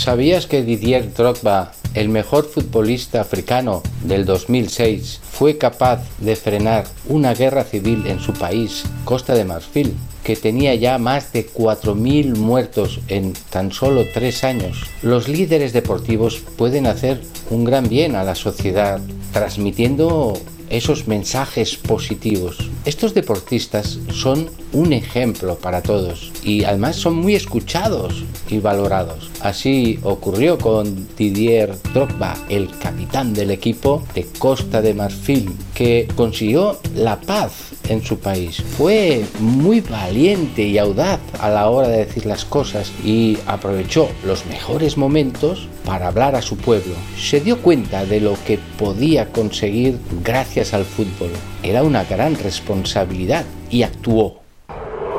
¿Sabías que Didier Drogba, el mejor futbolista africano del 2006, fue capaz de frenar una guerra civil en su país, Costa de Marfil, que tenía ya más de 4.000 muertos en tan solo tres años? Los líderes deportivos pueden hacer un gran bien a la sociedad, transmitiendo esos mensajes positivos. Estos deportistas son un ejemplo para todos y además son muy escuchados y valorados. Así ocurrió con Didier Drogba, el capitán del equipo de Costa de Marfil, que consiguió la paz en su país. Fue muy valiente y audaz a la hora de decir las cosas y aprovechó los mejores momentos para hablar a su pueblo. Se dio cuenta de lo que podía conseguir gracias al fútbol. Era una gran responsabilidad y actuó.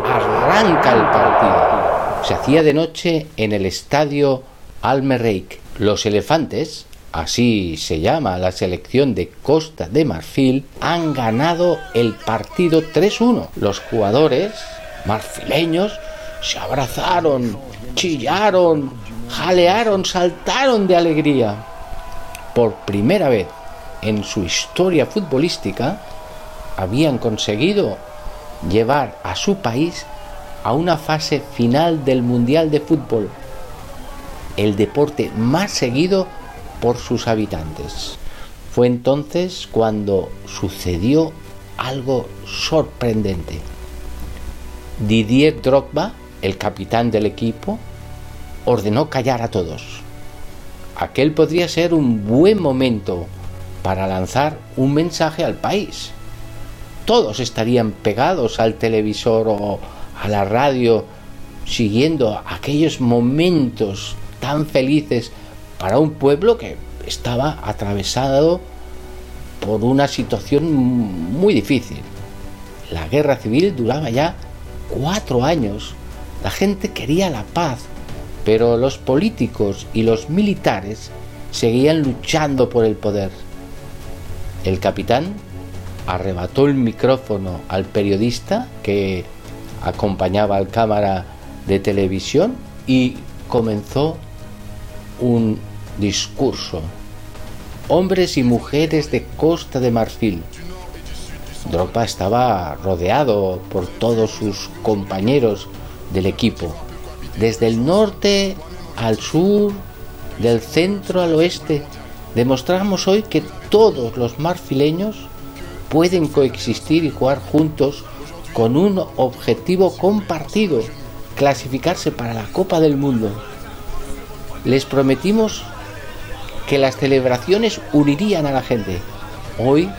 Arranca el partido. Se hacía de noche en el estadio Almerreik. Los elefantes así se llama la selección de Costa de Marfil, han ganado el partido 3-1. Los jugadores marfileños se abrazaron, chillaron, jalearon, saltaron de alegría. Por primera vez en su historia futbolística habían conseguido llevar a su país a una fase final del Mundial de Fútbol, el deporte más seguido por sus habitantes. Fue entonces cuando sucedió algo sorprendente. Didier Drogba, el capitán del equipo, ordenó callar a todos. Aquel podría ser un buen momento para lanzar un mensaje al país. Todos estarían pegados al televisor o a la radio siguiendo aquellos momentos tan felices para un pueblo que estaba atravesado por una situación muy difícil. La guerra civil duraba ya cuatro años. La gente quería la paz, pero los políticos y los militares seguían luchando por el poder. El capitán arrebató el micrófono al periodista que acompañaba al cámara de televisión y comenzó un discurso. Hombres y mujeres de Costa de Marfil. Drogba estaba rodeado por todos sus compañeros del equipo, desde el norte al sur, del centro al oeste. Demostramos hoy que todos los marfileños pueden coexistir y jugar juntos con un objetivo compartido, clasificarse para la Copa del Mundo. Les prometimos que las celebraciones unirían a la gente. Hoy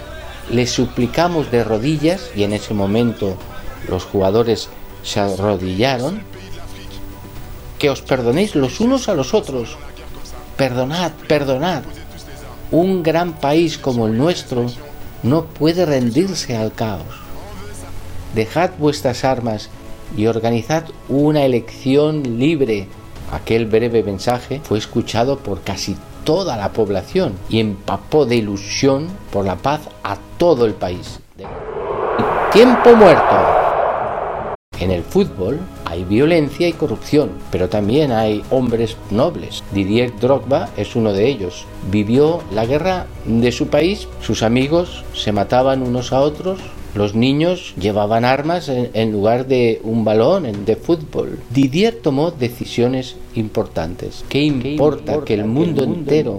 les suplicamos de rodillas, y en ese momento los jugadores se arrodillaron, que os perdonéis los unos a los otros. Perdonad, perdonad. Un gran país como el nuestro no puede rendirse al caos. Dejad vuestras armas y organizad una elección libre. Aquel breve mensaje fue escuchado por casi toda la población y empapó de ilusión por la paz a todo el país. Tiempo muerto. En el fútbol hay violencia y corrupción, pero también hay hombres nobles. Didier Drogba es uno de ellos. Vivió la guerra de su país, sus amigos se mataban unos a otros, los niños llevaban armas en, lugar de un balón de fútbol. Didier tomó decisiones importantes. ¿Qué importa que el mundo entero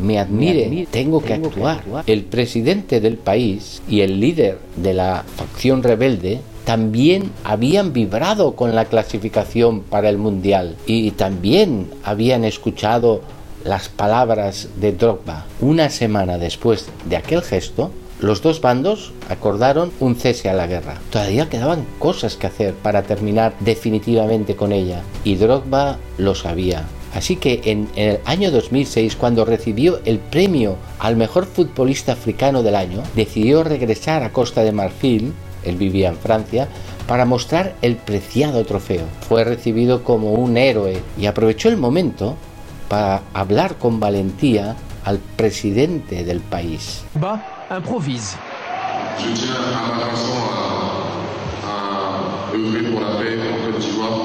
me admire? Tengo que actuar. El presidente del país y el líder de la facción rebelde también habían vibrado con la clasificación para el Mundial y también habían escuchado las palabras de Drogba. Una semana después de aquel gesto, los dos bandos acordaron un cese a la guerra. Todavía quedaban cosas que hacer para terminar definitivamente con ella y Drogba lo sabía. Así que en el año 2006, cuando recibió el premio al mejor futbolista africano del año, decidió regresar a Costa de Marfil, él vivía en Francia, para mostrar el preciado trofeo. Fue recibido como un héroe y aprovechó el momento para hablar con valentía al presidente del país. improvise. Je tiens à ma façon à, à œuvrer pour la paix en Côte d'Ivoire.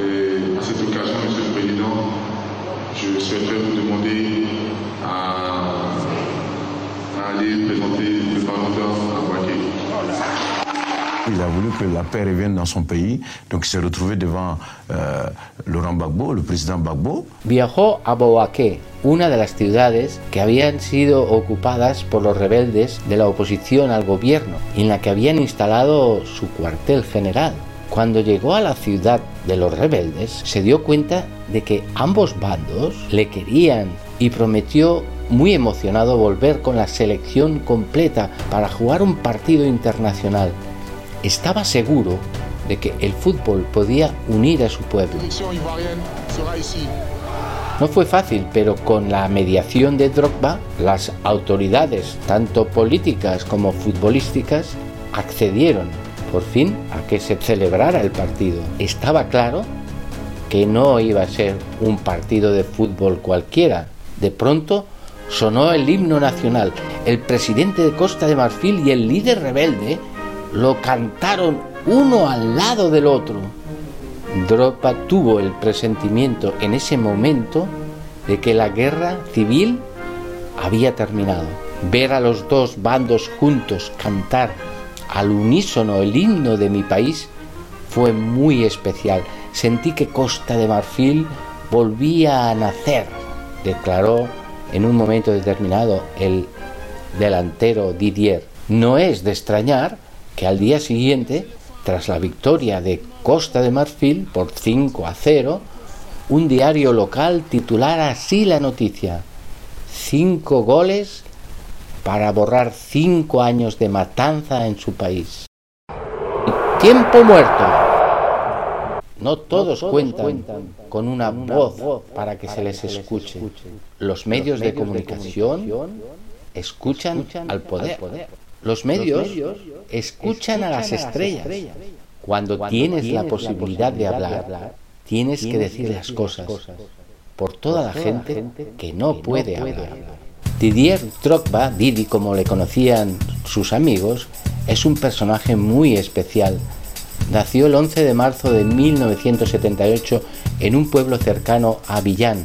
Et à cette occasion, Monsieur le Président, je souhaiterais vous demander à, à aller présenter le parlementaire. Il a voulu que la paix revienne dans son pays, donc il s'est retrouvé devant euh, Laurent Gbagbo, le président Gbagbo. Viajó a Bouaké, una de las ciudades que habían sido ocupadas por los rebeldes de la oposición al gobierno, en la que habían instalado su cuartel general. Cuando llegó a la ciudad de los rebeldes, se dio cuenta de que ambos bandos le querían y prometió muy emocionado volver con la selección completa para jugar un partido internacional. Estaba seguro de que el fútbol podía unir a su pueblo. No fue fácil, pero con la mediación de Drogba, las autoridades, tanto políticas como futbolísticas, accedieron por fin a que se celebrara el partido. Estaba claro que no iba a ser un partido de fútbol cualquiera. De pronto sonó el himno nacional. El presidente de Costa de Marfil y el líder rebelde lo cantaron uno al lado del otro. Dropa tuvo el presentimiento en ese momento de que la guerra civil había terminado. Ver a los dos bandos juntos cantar al unísono el himno de mi país fue muy especial. Sentí que Costa de Marfil volvía a nacer, declaró en un momento determinado el delantero Didier. No es de extrañar que al día siguiente, tras la victoria de Costa de Marfil por 5 a 0, un diario local titulara así la noticia. Cinco goles para borrar cinco años de matanza en su país. Tiempo muerto. No todos, cuentan, con una, voz, para que se les escuche. Los medios de comunicación escuchan al poder. Los medios escuchan a las estrellas. Cuando tienes la posibilidad de hablar, tienes que decir las cosas por toda la gente que no puede hablar. Didier Drogba, Didi como le conocían sus amigos, es un personaje muy especial. Nació el 11 de marzo de 1978 en un pueblo cercano a Villán,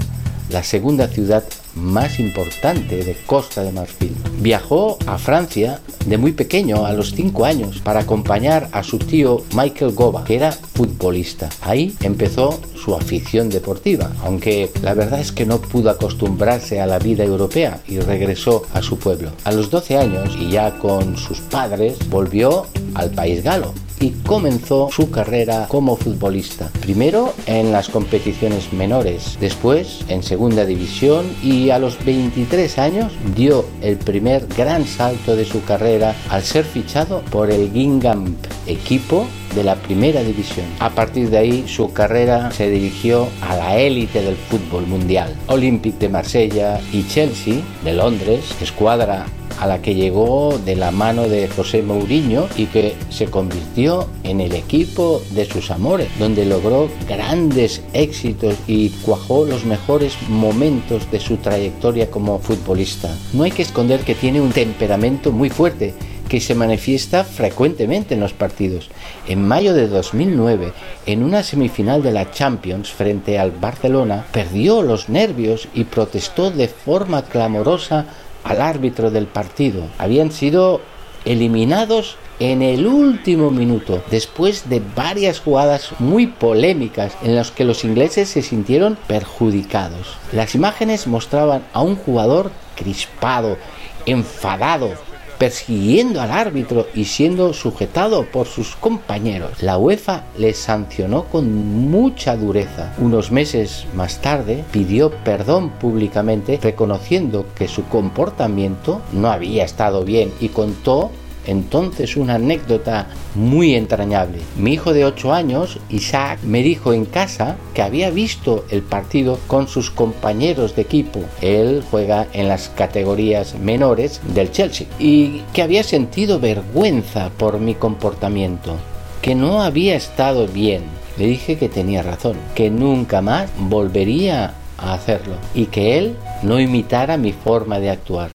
la segunda ciudad más importante de Costa de Marfil. Viajó a Francia de muy pequeño, a los 5 años, para acompañar a su tío Michael Goba, que era futbolista. Ahí empezó su afición deportiva, aunque la verdad es que no pudo acostumbrarse a la vida europea y regresó a su pueblo. A los 12 años, y ya con sus padres, volvió al país galo y comenzó su carrera como futbolista. Primero en las competiciones menores, después en segunda división y a los 23 años dio el primer gran salto de su carrera al ser fichado por el Gingham, equipo de la primera división. A partir de ahí su carrera se dirigió a la élite del fútbol mundial. Olympique de Marsella y Chelsea de Londres, escuadra a la que llegó de la mano de José Mourinho y que se convirtió en el equipo de sus amores, donde logró grandes éxitos y cuajó los mejores momentos de su trayectoria como futbolista. No hay que esconder que tiene un temperamento muy fuerte que se manifiesta frecuentemente en los partidos. En mayo de 2009, en una semifinal de la Champions frente al Barcelona, perdió los nervios y protestó de forma clamorosa al árbitro del partido. Habían sido eliminados en el último minuto, después de varias jugadas muy polémicas en las que los ingleses se sintieron perjudicados. Las imágenes mostraban a un jugador crispado, enfadado, persiguiendo al árbitro y siendo sujetado por sus compañeros. La UEFA le sancionó con mucha dureza. Unos meses más tarde pidió perdón públicamente reconociendo que su comportamiento no había estado bien y contó entonces una anécdota muy entrañable. Mi hijo de 8 años, Isaac, me dijo en casa que había visto el partido con sus compañeros de equipo. Él juega en las categorías menores del Chelsea y que había sentido vergüenza por mi comportamiento, que no había estado bien. Le dije que tenía razón, que nunca más volvería a hacerlo y que él no imitara mi forma de actuar.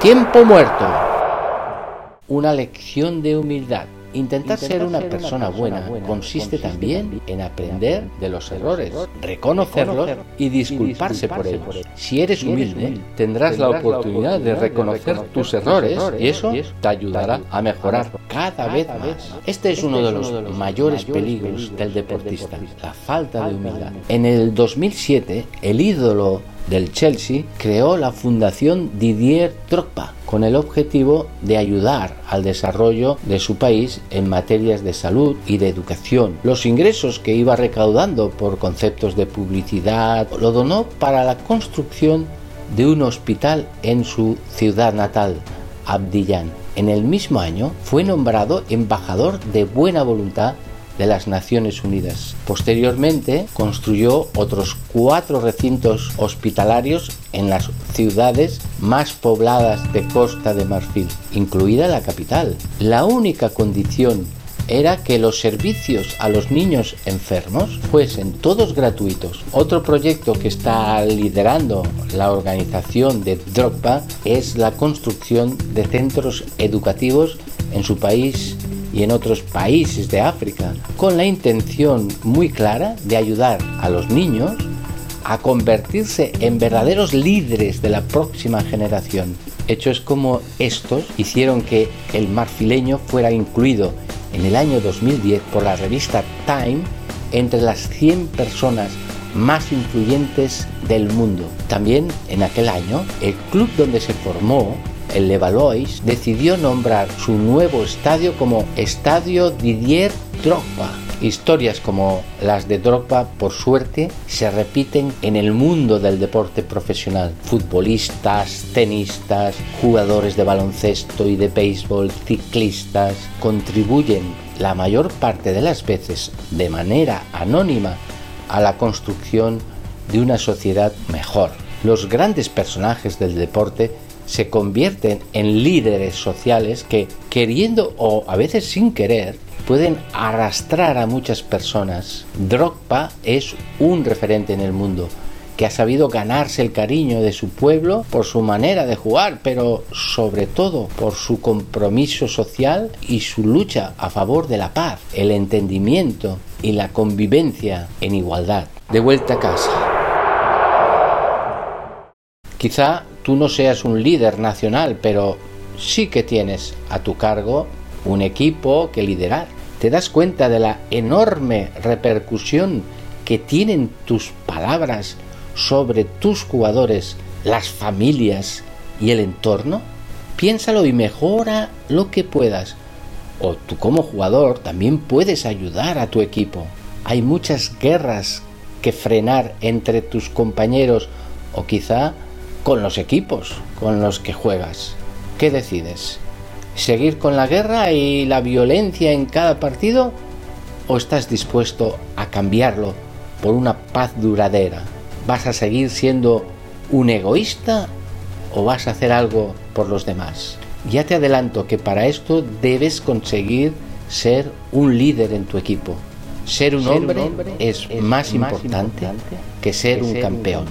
Tiempo muerto una lección de humildad. Intentar ser una persona buena consiste también en aprender de los errores, reconocerlos y disculparse por ellos. Si eres humilde, tendrás la oportunidad de reconocer tus errores y eso te ayudará a mejorar cada vez más. Este es uno de los mayores peligros del deportista, la falta de humildad. En el 2007, el ídolo del Chelsea creó la Fundación Didier Drogba con el objetivo de ayudar al desarrollo de su país en materias de salud y de educación. Los ingresos que iba recaudando por conceptos de publicidad lo donó para la construcción de un hospital en su ciudad natal, Abdillán. En el mismo año fue nombrado embajador de buena voluntad de las Naciones Unidas. Posteriormente construyó otros cuatro recintos hospitalarios en las ciudades más pobladas de Costa de Marfil, incluida la capital. La única condición era que los servicios a los niños enfermos fuesen todos gratuitos. Otro proyecto que está liderando la organización de Drogba es la construcción de centros educativos en su país y en otros países de África, con la intención muy clara de ayudar a los niños a convertirse en verdaderos líderes de la próxima generación. Hechos como estos hicieron que el marfileño fuera incluido en el año 2010 por la revista Time entre las 100 personas más influyentes del mundo. También en aquel año, el club donde se formó el Levallois decidió nombrar su nuevo estadio como Estadio Didier Drogba. Historias como las de Drogba, por suerte, se repiten en el mundo del deporte profesional. Futbolistas, tenistas, jugadores de baloncesto y de béisbol, ciclistas, contribuyen la mayor parte de las veces de manera anónima a la construcción de una sociedad mejor. Los grandes personajes del deporte se convierten en líderes sociales que, queriendo o a veces sin querer, pueden arrastrar a muchas personas. Drogba es un referente en el mundo que ha sabido ganarse el cariño de su pueblo por su manera de jugar, pero sobre todo por su compromiso social y su lucha a favor de la paz, el entendimiento y la convivencia en igualdad. De vuelta a casa. Quizá tú no seas un líder nacional, pero sí que tienes a tu cargo un equipo que liderar. Te das cuenta de la enorme repercusión que tienen tus palabras sobre tus jugadores, las familias y el entorno. Piénsalo y mejora lo que puedas. O tú como jugador también puedes ayudar a tu equipo. Hay muchas guerras que frenar entre tus compañeros o quizá con los equipos con los que juegas. ¿Qué decides? ¿Seguir con la guerra y la violencia en cada partido? ¿O estás dispuesto a cambiarlo por una paz duradera? ¿Vas a seguir siendo un egoísta o vas a hacer algo por los demás? Ya te adelanto que para esto debes conseguir ser un líder en tu equipo. Ser un, hombre, es, más, importante que ser un campeón.